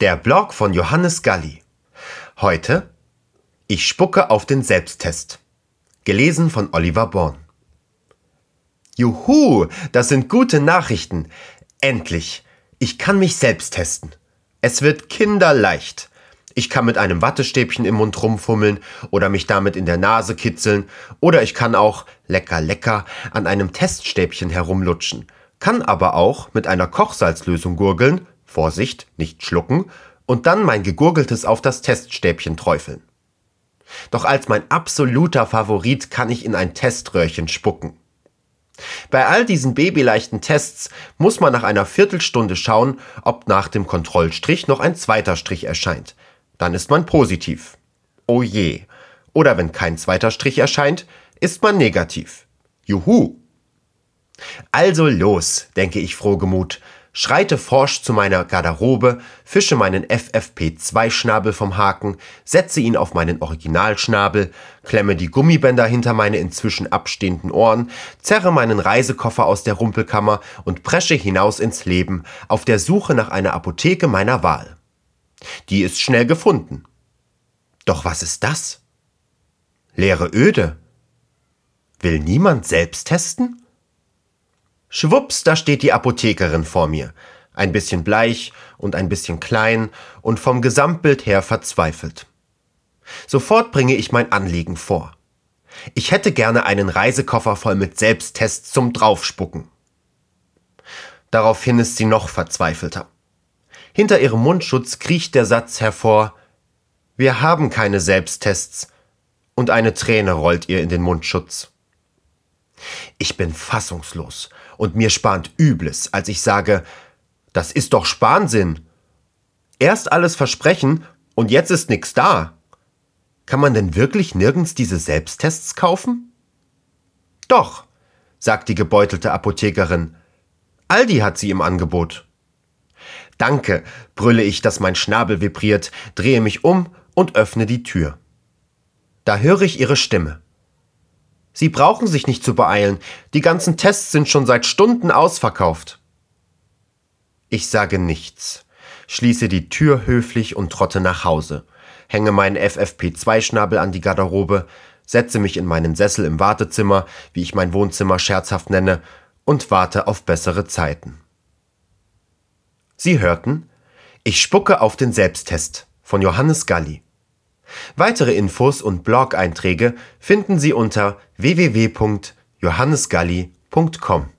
Der Blog von Johannes Galli. Heute Ich spucke auf den Selbsttest. Gelesen von Oliver Born. Juhu, das sind gute Nachrichten. Endlich. Ich kann mich selbst testen. Es wird kinderleicht. Ich kann mit einem Wattestäbchen im Mund rumfummeln oder mich damit in der Nase kitzeln oder ich kann auch, lecker lecker, an einem Teststäbchen herumlutschen, kann aber auch mit einer Kochsalzlösung gurgeln, Vorsicht, nicht schlucken, und dann mein gegurgeltes auf das Teststäbchen träufeln. Doch als mein absoluter Favorit kann ich in ein Teströhrchen spucken. Bei all diesen babyleichten Tests muss man nach einer Viertelstunde schauen, ob nach dem Kontrollstrich noch ein zweiter Strich erscheint, dann ist man positiv. Oh je. Oder wenn kein zweiter Strich erscheint, ist man negativ. Juhu. Also los, denke ich frohgemut, schreite forsch zu meiner Garderobe, fische meinen FFP2-Schnabel vom Haken, setze ihn auf meinen Originalschnabel, klemme die Gummibänder hinter meine inzwischen abstehenden Ohren, zerre meinen Reisekoffer aus der Rumpelkammer und presche hinaus ins Leben auf der Suche nach einer Apotheke meiner Wahl. Die ist schnell gefunden. Doch was ist das? Leere Öde. Will niemand selbst testen? Schwupps, da steht die Apothekerin vor mir, ein bisschen bleich und ein bisschen klein und vom Gesamtbild her verzweifelt. Sofort bringe ich mein Anliegen vor. Ich hätte gerne einen Reisekoffer voll mit Selbsttests zum Draufspucken. Daraufhin ist sie noch verzweifelter. Hinter ihrem Mundschutz kriecht der Satz hervor Wir haben keine Selbsttests, und eine Träne rollt ihr in den Mundschutz. Ich bin fassungslos und mir spannt Übles, als ich sage, das ist doch Spansinn. Erst alles versprechen und jetzt ist nix da. Kann man denn wirklich nirgends diese Selbsttests kaufen? Doch, sagt die gebeutelte Apothekerin. Aldi hat sie im Angebot. Danke, brülle ich, dass mein Schnabel vibriert, drehe mich um und öffne die Tür. Da höre ich ihre Stimme. Sie brauchen sich nicht zu beeilen, die ganzen Tests sind schon seit Stunden ausverkauft. Ich sage nichts, schließe die Tür höflich und trotte nach Hause, hänge meinen FFP2-Schnabel an die Garderobe, setze mich in meinen Sessel im Wartezimmer, wie ich mein Wohnzimmer scherzhaft nenne, und warte auf bessere Zeiten. Sie hörten Ich spucke auf den Selbsttest von Johannes Galli. Weitere Infos und Blog-Einträge finden Sie unter www.johannesgalli.com.